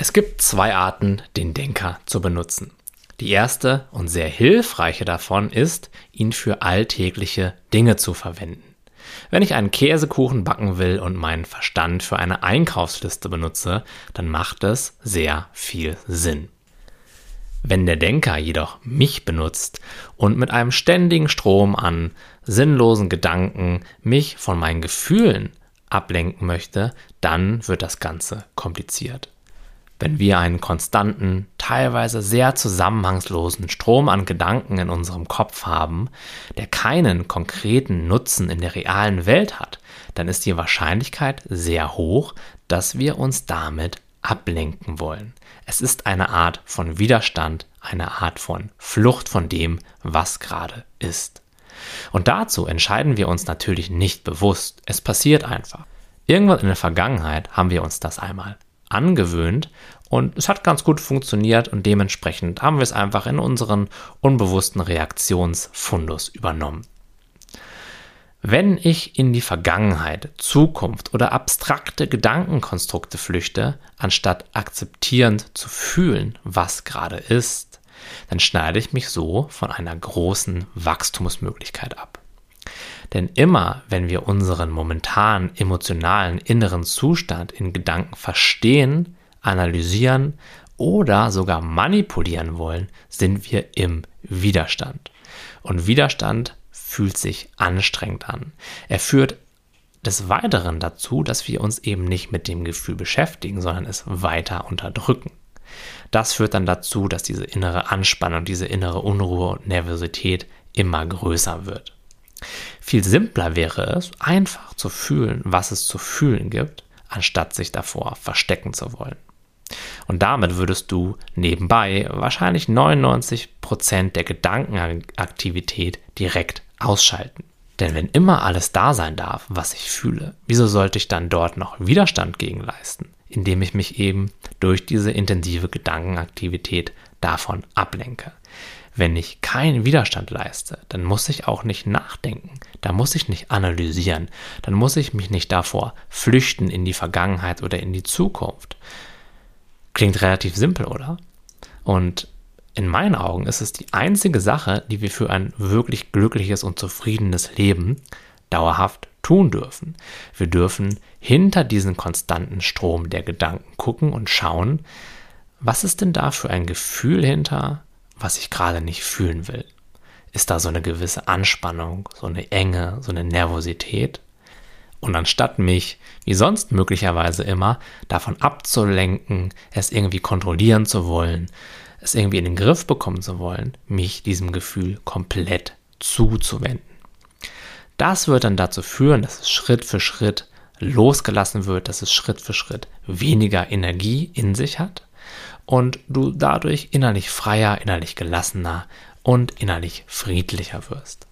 Es gibt zwei Arten, den Denker zu benutzen. Die erste und sehr hilfreiche davon ist, ihn für alltägliche Dinge zu verwenden. Wenn ich einen Käsekuchen backen will und meinen Verstand für eine Einkaufsliste benutze, dann macht es sehr viel Sinn. Wenn der Denker jedoch mich benutzt und mit einem ständigen Strom an sinnlosen Gedanken mich von meinen Gefühlen ablenken möchte, dann wird das Ganze kompliziert. Wenn wir einen konstanten, teilweise sehr zusammenhangslosen Strom an Gedanken in unserem Kopf haben, der keinen konkreten Nutzen in der realen Welt hat, dann ist die Wahrscheinlichkeit sehr hoch, dass wir uns damit ablenken wollen. Es ist eine Art von Widerstand, eine Art von Flucht von dem, was gerade ist. Und dazu entscheiden wir uns natürlich nicht bewusst. Es passiert einfach. Irgendwann in der Vergangenheit haben wir uns das einmal angewöhnt und es hat ganz gut funktioniert und dementsprechend haben wir es einfach in unseren unbewussten Reaktionsfundus übernommen. Wenn ich in die Vergangenheit, Zukunft oder abstrakte Gedankenkonstrukte flüchte, anstatt akzeptierend zu fühlen, was gerade ist, dann schneide ich mich so von einer großen Wachstumsmöglichkeit ab. Denn immer, wenn wir unseren momentanen emotionalen inneren Zustand in Gedanken verstehen, analysieren oder sogar manipulieren wollen, sind wir im Widerstand. Und Widerstand fühlt sich anstrengend an. Er führt des Weiteren dazu, dass wir uns eben nicht mit dem Gefühl beschäftigen, sondern es weiter unterdrücken. Das führt dann dazu, dass diese innere Anspannung, diese innere Unruhe und Nervosität immer größer wird. Viel simpler wäre es, einfach zu fühlen, was es zu fühlen gibt, anstatt sich davor verstecken zu wollen. Und damit würdest du nebenbei wahrscheinlich 99% der Gedankenaktivität direkt ausschalten. Denn wenn immer alles da sein darf, was ich fühle, wieso sollte ich dann dort noch Widerstand gegen leisten, indem ich mich eben durch diese intensive Gedankenaktivität davon ablenke? Wenn ich keinen Widerstand leiste, dann muss ich auch nicht nachdenken, da muss ich nicht analysieren, dann muss ich mich nicht davor flüchten in die Vergangenheit oder in die Zukunft. Klingt relativ simpel, oder? Und in meinen Augen ist es die einzige Sache, die wir für ein wirklich glückliches und zufriedenes Leben dauerhaft tun dürfen. Wir dürfen hinter diesen konstanten Strom der Gedanken gucken und schauen, was ist denn da für ein Gefühl hinter, was ich gerade nicht fühlen will? Ist da so eine gewisse Anspannung, so eine Enge, so eine Nervosität? Und anstatt mich, wie sonst möglicherweise immer, davon abzulenken, es irgendwie kontrollieren zu wollen, es irgendwie in den Griff bekommen zu wollen, mich diesem Gefühl komplett zuzuwenden. Das wird dann dazu führen, dass es Schritt für Schritt losgelassen wird, dass es Schritt für Schritt weniger Energie in sich hat und du dadurch innerlich freier, innerlich gelassener und innerlich friedlicher wirst.